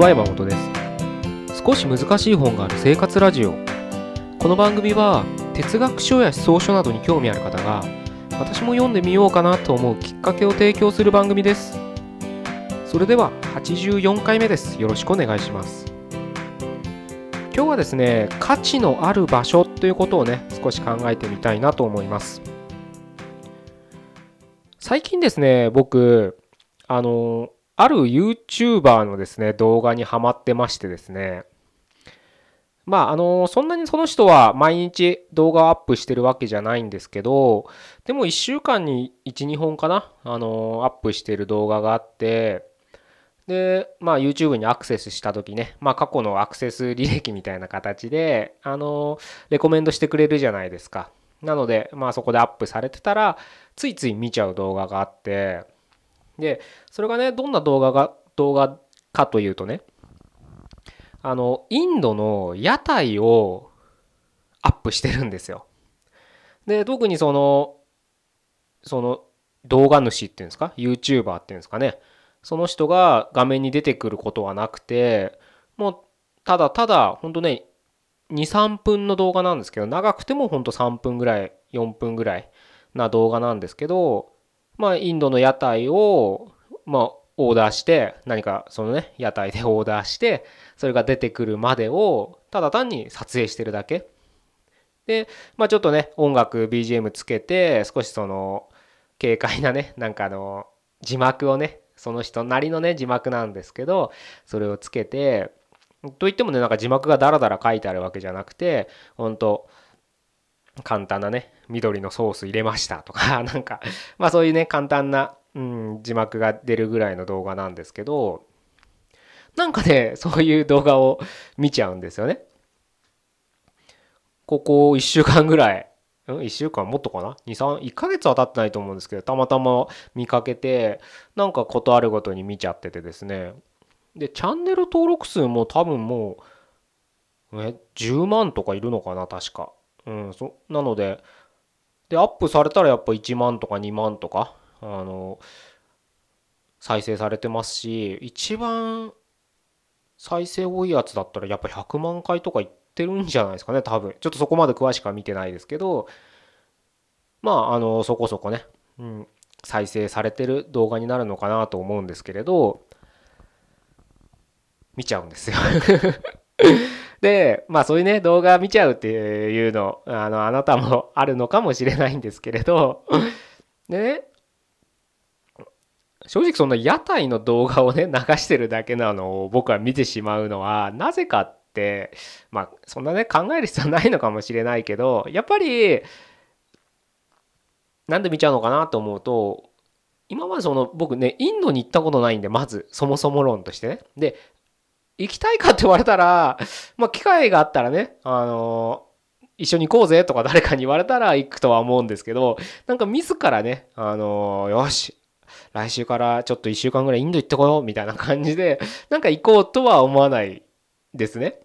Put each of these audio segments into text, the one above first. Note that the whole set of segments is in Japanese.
こんにちは山本です。少し難しい本がある生活ラジオ。この番組は哲学書や思想書などに興味ある方が私も読んでみようかなと思うきっかけを提供する番組です。それでは84回目です。よろしくお願いします。今日はですね価値のある場所ということをね少し考えてみたいなと思います。最近ですね僕あのある YouTuber のですね動画にハマってましてですねまああのそんなにその人は毎日動画をアップしてるわけじゃないんですけどでも1週間に12本かなあのアップしてる動画があってで、まあ YouTube にアクセスした時ね、まあ過去のアクセス履歴みたいな形で、あの、レコメンドしてくれるじゃないですか。なので、まあそこでアップされてたら、ついつい見ちゃう動画があって、で、それがね、どんな動画が、動画かというとね、あの、インドの屋台をアップしてるんですよ。で、特にその、その動画主っていうんですか ?YouTuber っていうんですかね？その人が画面に出てくることはなくて、もうただただ本当ね、2、3分の動画なんですけど、長くても本当3分ぐらい、4分ぐらいな動画なんですけど、まあインドの屋台を、まあオーダーして、何かそのね、屋台で オーダーして、それが出てくるまでを、ただ単に撮影してるだけ。で、まあちょっとね、音楽 BGM つけて、少しその、軽快なね、なんかあの、字幕をね、その人なりのね字幕なんですけどそれをつけてといってもねなんか字幕がダラダラ書いてあるわけじゃなくて本当簡単なね緑のソース入れましたとか なんかまあそういうね簡単な、うん、字幕が出るぐらいの動画なんですけどなんかねそういう動画を見ちゃうんですよね。ここ1週間ぐらいうん1週間もっとかな？23 1ヶ月は経ってないと思うんですけどたまたま見かけてなんかことあるごとに見ちゃっててですね。でチャンネル登録数も多分もうえ10万とかいるのかな確か。うんそなのででアップされたらやっぱ1万とか2万とかあの再生されてますし一番再生多いやつだったらやっぱ100万回とかいってるんじゃないですかね多分。ちょっとそこまで詳しくは見てないですけどまああのそこそこね、うん、再生されてる動画になるのかなと思うんですけれど見ちゃうんですよ。でまあそういうね動画見ちゃうっていうのあのあなたもあるのかもしれないんですけれど。でね正直そんな屋台の動画をね流してるだけなのを僕は見てしまうのはなぜかってまあそんなね考える必要ないのかもしれないけどやっぱりなんで見ちゃうのかなと思うと今までその僕ねインドに行ったことないんでまずそもそも論としてね。で行きたいかって言われたらまあ機会があったらねあの一緒に行こうぜとか誰かに言われたら行くとは思うんですけどなんか自らねあのよし来週からちょっと1週間ぐらいインド行ってこようみたいな感じでなんか行こうとは思わないですね。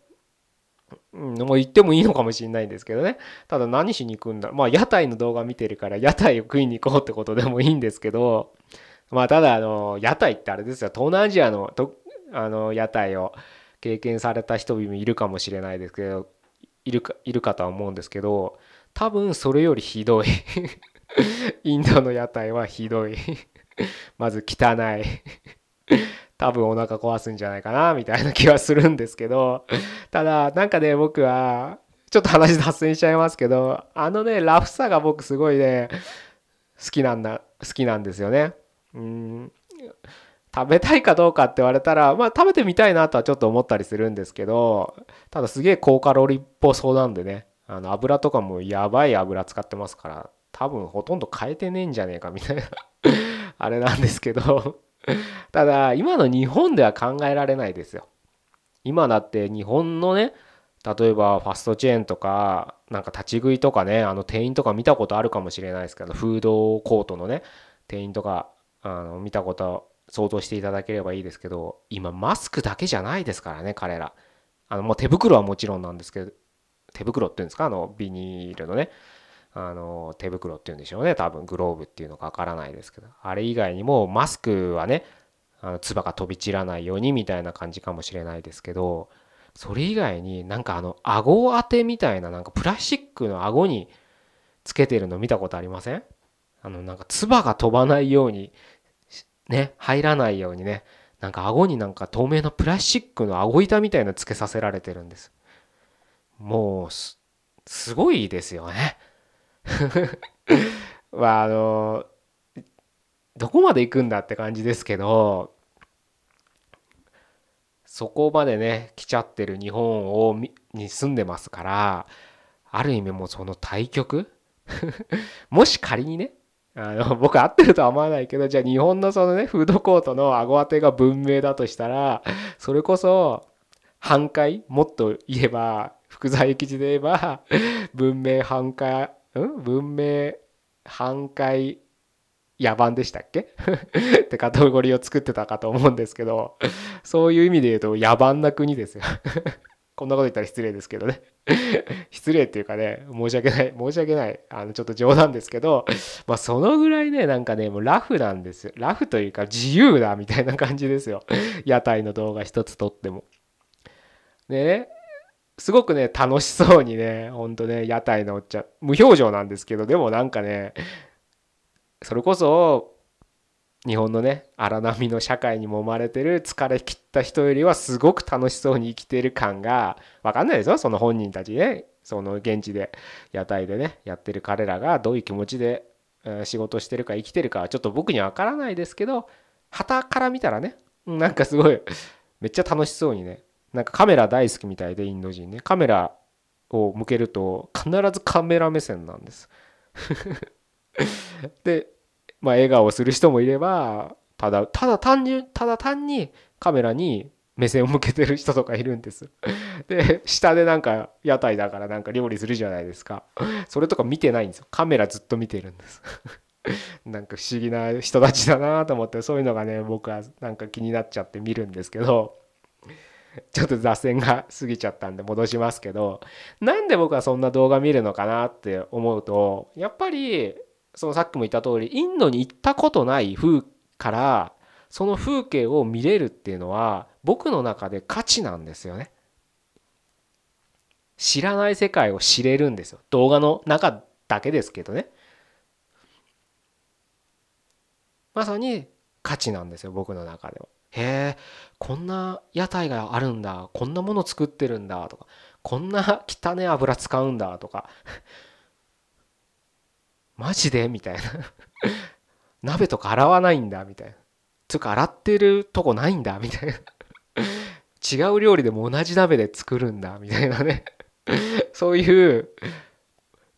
うん、もう言ってもいいのかもしれないんですけどね。ただ何しに行くんだまあ屋台の動画見てるから屋台を食いに行こうってことでもいいんですけど、まあただあの、屋台ってあれですよ、東南アジアのあの屋台を経験された人もいるかもしれないですけど、いるか、いるかとは思うんですけど、多分それよりひどい。インドの屋台はひどい。まず汚い。多分お腹壊すんじゃないかなみたいな気はするんですけど。ただなんかね僕はちょっと話脱線しちゃいますけどあのねラフさが僕すごいね好きなんだ好きなんですよね。うん。食べたいかどうかって言われたらまあ食べてみたいなとはちょっと思ったりするんですけどただすげえ高カロリーっぽそうなんでねあの油とかもやばい油使ってますから多分ほとんど変えてねえんじゃねえかみたいな あれなんですけどただ今の日本では考えられないですよ。今だって日本のね例えばファストチェーンとかなんか立ち食いとかねあの店員とか見たことあるかもしれないですけどフードコートのね店員とかあの見たこと想像していただければいいですけど今マスクだけじゃないですからね彼ら。あのもう手袋はもちろんなんですけど手袋っていうんですか？あのビニールのね。あの手袋っていうんでしょうね。多分グローブっていうのかわからないですけど。あれ以外にもマスクはねあの唾が飛び散らないようにみたいな感じかもしれないですけどそれ以外になんかあの顎当てみたいななんかプラスチックの顎につけてるの見たことありません？あのなんか唾が飛ばないようにね入らないようにねなんか顎になんか透明なプラスチックの顎板みたいなつけさせられてるんです。もうすごいですよね。まああのどこまで行くんだって感じですけどそこまでね来ちゃってる日本をに住んでますからある意味もうその対極 もし仮にねあの僕合ってるとは思わないけどじゃあ日本のそのねフードコートの顎当てが文明だとしたらそれこそ半壊？もっと言えば福沢諭吉で言えば文明半壊？ん？文明半壊？野蛮でしたっけ？ってカテゴリーを作ってたかと思うんですけどそういう意味で言うと野蛮な国ですよ。こんなこと言ったら失礼ですけどね。失礼っていうかね申し訳ない申し訳ないあのちょっと冗談ですけどまあそのぐらいねなんかねもうラフなんですよ。ラフというか自由だみたいな感じですよ。屋台の動画一つ撮っても。ねすごくね楽しそうにねほんとね屋台のおっちゃん無表情なんですけどでもなんかねそれこそ日本のね荒波の社会に揉まれてる疲れ切った人よりはすごく楽しそうに生きてる感が分かんないですよその本人たちね。その現地で屋台でねやってる彼らがどういう気持ちで仕事してるか生きてるかはちょっと僕には分からないですけど旗から見たらねなんかすごいめっちゃ楽しそうにねなんかカメラ大好きみたいでインド人ね。カメラを向けると必ずカメラ目線なんです。でまあ笑顔をする人もいればただただ単にただ単にカメラに目線を向けてる人とかいるんです。で下でなんか屋台だからなんか料理するじゃないですか。それとか見てないんですよ。カメラずっと見てるんです。なんか不思議な人たちだなと思ってそういうのがね僕はなんか気になっちゃって見るんですけどちょっと脱線が過ぎちゃったんで戻しますけどなんで僕はそんな動画見るのかなって思うとやっぱりそのさっきも言った通りインドに行ったことない風からその風景を見れるっていうのは僕の中で価値なんですよね。知らない世界を知れるんですよ動画の中だけですけどね。まさに価値なんですよ僕の中では。へえこんな屋台があるんだこんなもの作ってるんだとかこんな汚ね油使うんだとかマジで？みたいな。鍋とか洗わないんだ？みたいな。つうか洗ってるとこないんだ？みたいな。違う料理でも同じ鍋で作るんだ？みたいなね。そういう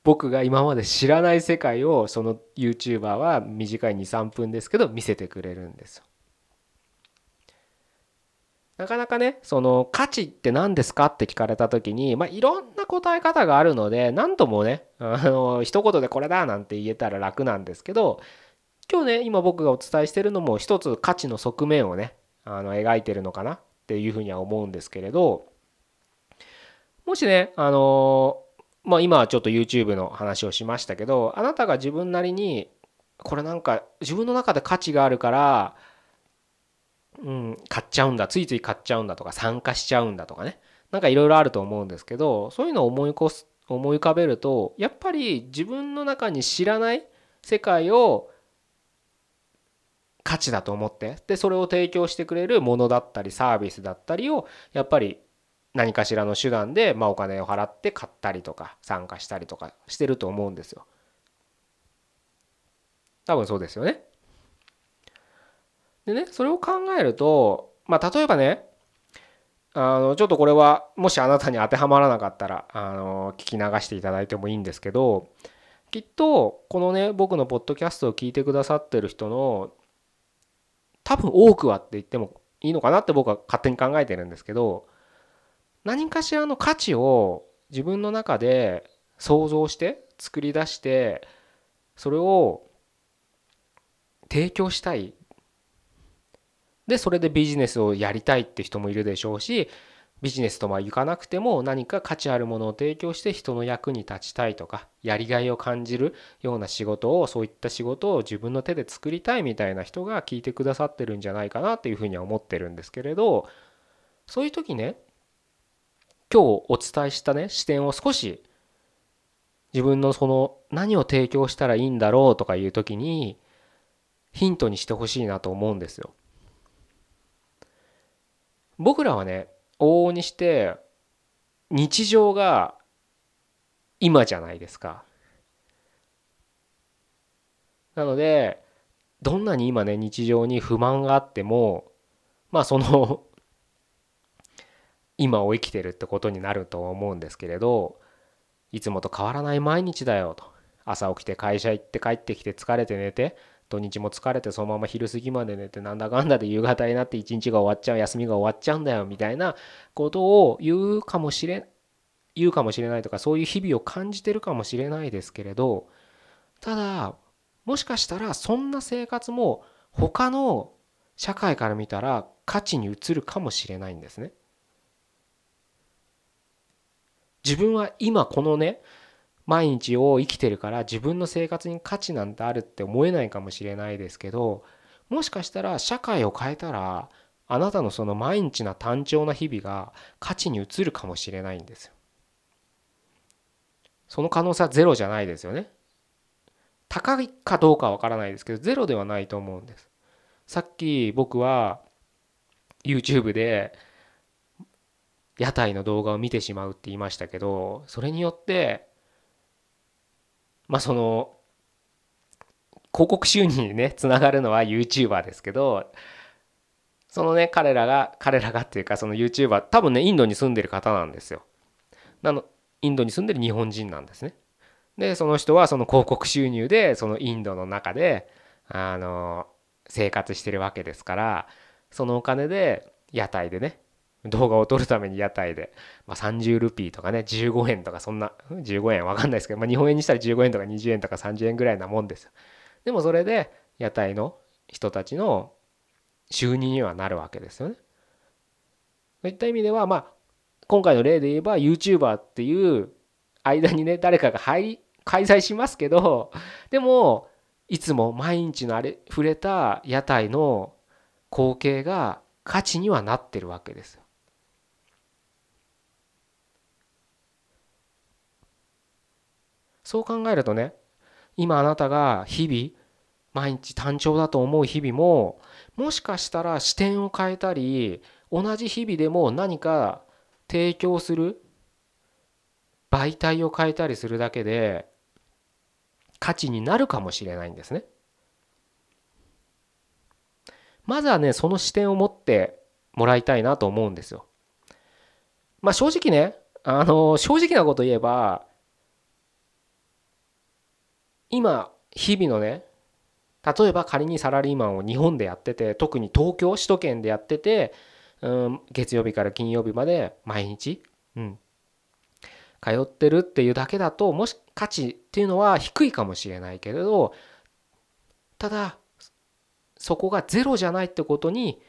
僕が今まで知らない世界をその YouTuber は短い23分ですけど見せてくれるんですなかなかねその価値って何ですかって聞かれた時にまあいろんな答え方があるので何ともねあの一言でこれだなんて言えたら楽なんですけど今日ね今僕がお伝えしてるのも一つ価値の側面をねあの描いてるのかなっていうふうには思うんですけれどもしねあのまあ今はちょっと YouTube の話をしましたけどあなたが自分なりにこれなんか自分の中で価値があるからうん、買っちゃうんだついつい買っちゃうんだとか参加しちゃうんだとかねなんかいろいろあると思うんですけどそういうのを思いこす思い浮かべるとやっぱり自分の中に知らない世界を価値だと思ってでそれを提供してくれるものだったりサービスだったりをやっぱり何かしらの手段で、ま、お金を払って買ったりとか参加したりとかしてると思うんですよ。多分そうですよね。でねそれを考えるとまあ例えばねあのちょっとこれはもしあなたに当てはまらなかったらあの聞き流していただいてもいいんですけどきっとこのね僕のポッドキャストを聞いてくださってる人の多分多くはって言ってもいいのかなって僕は勝手に考えてるんですけど何かしらの価値を自分の中で想像して作り出してそれを提供したいでそれでビジネスをやりたいって人もいるでしょうしビジネスとはいかなくても何か価値あるものを提供して人の役に立ちたいとかやりがいを感じるような仕事をそういった仕事を自分の手で作りたいみたいな人が聞いてくださってるんじゃないかなっていうふうには思ってるんですけれどそういう時ね今日お伝えしたね視点を少し自分のその何を提供したらいいんだろうとかいう時にヒントにしてほしいなと思うんですよ。僕らはね往々にして日常が今じゃないですか。なのでどんなに今ね日常に不満があってもまあその 今を生きてるってことになると思うんですけれどいつもと変わらない毎日だよと朝起きて会社行って帰ってきて疲れて寝て土日も疲れてそのまま昼過ぎまで寝てなんだかんだで夕方になって一日が終わっちゃう休みが終わっちゃうんだよみたいなことを言うかもしれ言うかもしれないとかそういう日々を感じてるかもしれないですけれどただもしかしたらそんな生活も他の社会から見たら価値に移るかもしれないんですね。自分は今このね毎日を生きてるから自分の生活に価値なんてあるって思えないかもしれないですけどもしかしたら社会を変えたらあなたのその毎日な単調な日々が価値に移るかもしれないんですよ。その可能性はゼロじゃないですよね。高いかどうかは分からないですけどゼロではないと思うんです。さっき僕は YouTube で屋台の動画を見てしまうって言いましたけどそれによってまあその広告収入にねつながるのは YouTuber ですけどそのね彼らが彼らがっていうかその YouTuber 多分ねインドに住んでる方なんですよ。なのインドに住んでる日本人なんですね。でその人はその広告収入でそのインドの中であの生活してるわけですからそのお金で屋台でね動画を撮るために屋台で、まあ、30ルピーとかね15円とかそんな15円わかんないですけど、まあ、日本円にしたら15円とか20円とか30円ぐらいなもんですよ。でもそれで屋台の人たちの収入にはなるわけですよね。そういった意味ではまあ今回の例で言えば YouTuber っていう間にね誰かが入り開催しますけどでもいつも毎日のあれ触れた屋台の光景が価値にはなってるわけですよ。そう考えるとね今あなたが日々毎日単調だと思う日々ももしかしたら視点を変えたり同じ日々でも何か提供する媒体を変えたりするだけで価値になるかもしれないんですね。まずはねその視点を持ってもらいたいなと思うんですよ。まあ正直ねあの正直なこと言えば今日々のね例えば仮にサラリーマンを日本でやってて特に東京首都圏でやってて、うん、月曜日から金曜日まで毎日、うん、通ってるっていうだけだともし価値っていうのは低いかもしれないけれどただそこがゼロじゃないってことに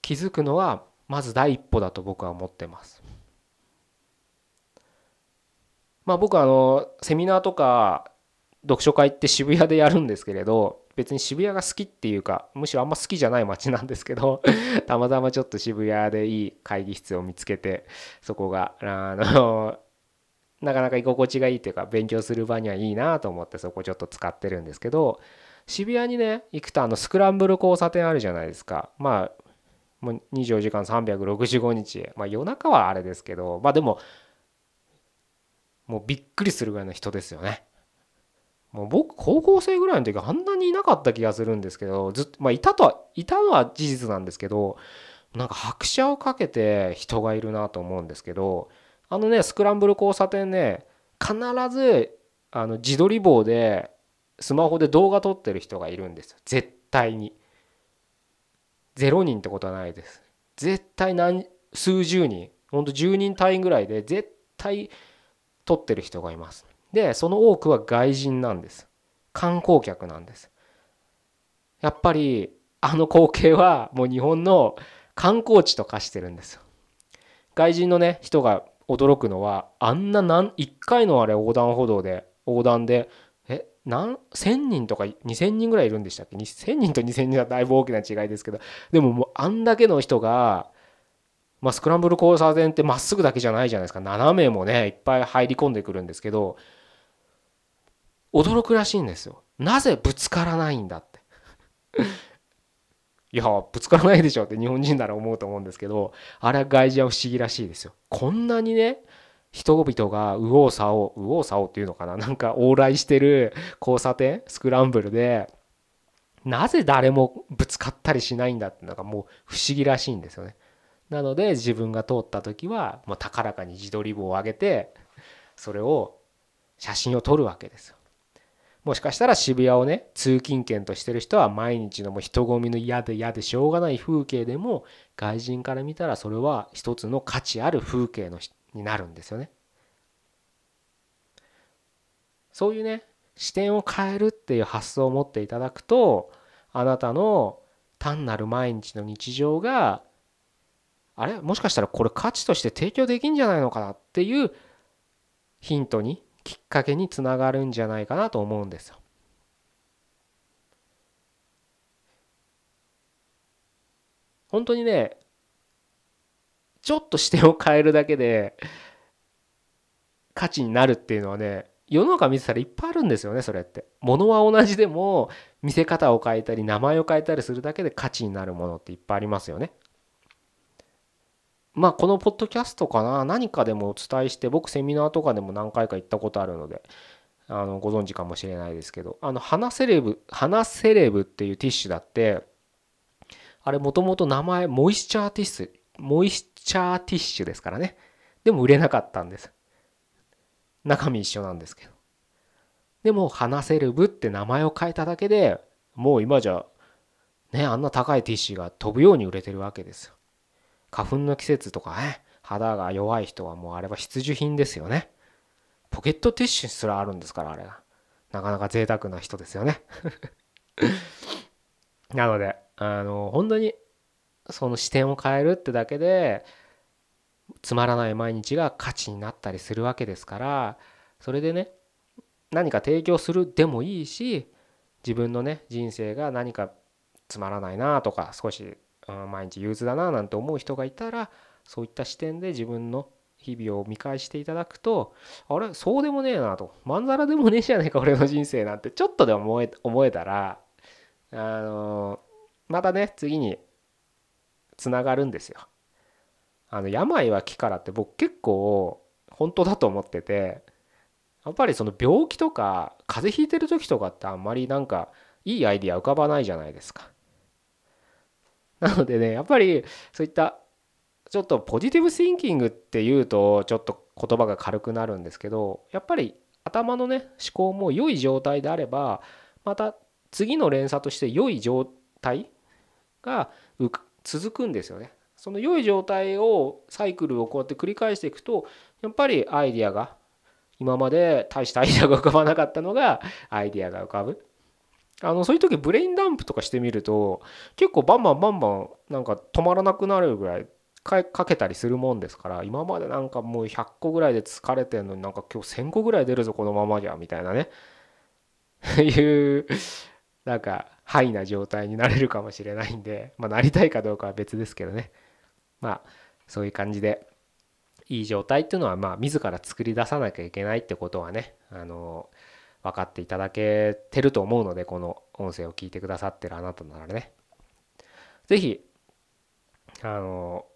気づくのはまず第一歩だと僕は思ってます。まあ僕はあのセミナーとか読書会って渋谷でやるんですけれど別に渋谷が好きっていうかむしろあんま好きじゃない街なんですけど たまたまちょっと渋谷でいい会議室を見つけてそこがあの なかなか居心地がいいっていうか勉強する場にはいいなと思ってそこちょっと使ってるんですけど渋谷にね行くとあのスクランブル交差点あるじゃないですか。まあもう24時間365日まあ夜中はあれですけどまあでももうびっくりするぐらいの人ですよね。もう僕高校生ぐらいの時あんなにいなかった気がするんですけどずっとまあいたとはいたのは事実なんですけどなんか拍車をかけて人がいるなと思うんですけどあのねスクランブル交差点ね必ずあの自撮り棒でスマホで動画撮ってる人がいるんです。よ絶対に。0人ってことはないです。絶対何数十人。ほんと10人単位ぐらいで絶対撮ってる人がいます。でその多くは外人なんです。観光客なんです。やっぱりあの光景はもう日本の観光地と化してるんです外人のね人が驚くのはあんな何1回のあれ横断歩道で横断でえ何1000人とか2000人ぐらいいるんでしたっけ？1000人と2000人はだいぶ大きな違いですけど。でももうあんだけの人が、まあ、スクランブル交差点ってまっすぐだけじゃないじゃないですか。斜めもねいっぱい入り込んでくるんですけど驚くらしいんですよ。なぜぶつからないんだって。いやぶつからないでしょって日本人なら思うと思うんですけどあれは外人は不思議らしいですよ。こんなにね人々が右往左往右往左往っていうのかな。なんか往来してる交差点スクランブルでなぜ誰もぶつかったりしないんだっていうのがもう不思議らしいんですよね。なので自分が通った時はもう高らかに自撮り棒を上げてそれを写真を撮るわけですよ。もしかしたら渋谷をね通勤圏としてる人は毎日のもう人混みの嫌で嫌でしょうがない風景でも外人から見たらそれは一つの価値ある風景のになるんですよね。そういうね視点を変えるっていう発想を持っていただくとあなたの単なる毎日の日常があれ？もしかしたらこれ価値として提供できんじゃないのかなっていうヒントにきっかけにつながるんじゃないかなと思うんですよ。本当にねちょっと視点を変えるだけで価値になるっていうのはね世の中見てたらいっぱいあるんですよねそれって。物は同じでも見せ方を変えたり名前を変えたりするだけで価値になるものっていっぱいありますよね。まあこのポッドキャストかな。何かでもお伝えして僕セミナーとかでも何回か行ったことあるのであのご存知かもしれないですけどあの花セレブ花セレブっていうティッシュだってあれもともと名前モイスチャーティッシュモイスチャーティッシュですからね。でも売れなかったんです。中身一緒なんですけど。でも花セレブって名前を変えただけでもう今じゃねあんな高いティッシュが飛ぶように売れてるわけですよ。花粉の季節とかね肌が弱い人はもうあれは必需品ですよね。ポケットティッシュすらあるんですからあれが。なかなか贅沢な人ですよね。なのであの本当にその視点を変えるってだけでつまらない毎日が価値になったりするわけですからそれでね何か提供するでもいいし自分のね人生が何かつまらないなとか少し毎日憂鬱だななんて思う人がいたらそういった視点で自分の日々を見返していただくとあれそうでもねえなとまんざらでもねえじゃねえか俺の人生なんてちょっとでも思えたらあのまたね次につながるんですよ。あの病は気からって僕結構本当だと思っててやっぱりその病気とか風邪ひいてる時とかってあんまりなんかいいアイディア浮かばないじゃないですか。なのでねやっぱりそういったちょっとポジティブシンキングっていうとちょっと言葉が軽くなるんですけどやっぱり頭のね思考も良い状態であればまた次の連鎖として良い状態が続くんですよね。その良い状態をサイクルをこうやって繰り返していくとやっぱりアイデアが今まで大したアイデアが浮かばなかったのがアイデアが浮かぶあのそういう時ブレインダンプとかしてみると結構バンバンバンバンなんか止まらなくなるぐらいかけたりするもんですから今までなんかもう100個ぐらいで疲れてんのになんか今日1000個ぐらい出るぞこのままじゃみたいなね。いうなんかハイな状態になれるかもしれないんでまあなりたいかどうかは別ですけどね。まあそういう感じでいい状態っていうのはまあ自ら作り出さなきゃいけないってことはねあの分かっていただけてると思うのでこの音声を聞いてくださってるあなたならね。是非あの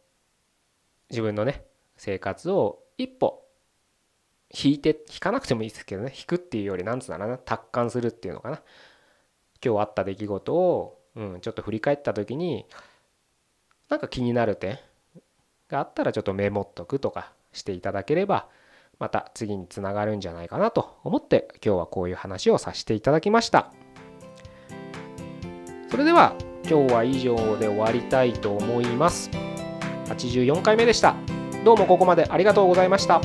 自分のね生活を一歩引いて引かなくてもいいですけどね引くっていうよりなんつうならな達観するっていうのかな。今日あった出来事を、うん、ちょっと振り返った時になんか気になる点があったらちょっとメモっとくとかしていただければまた次につながるんじゃないかなと思って今日はこういう話をさせていただきました。それでは今日は以上で終わりたいと思います。84回目でした。どうもここまでありがとうございました。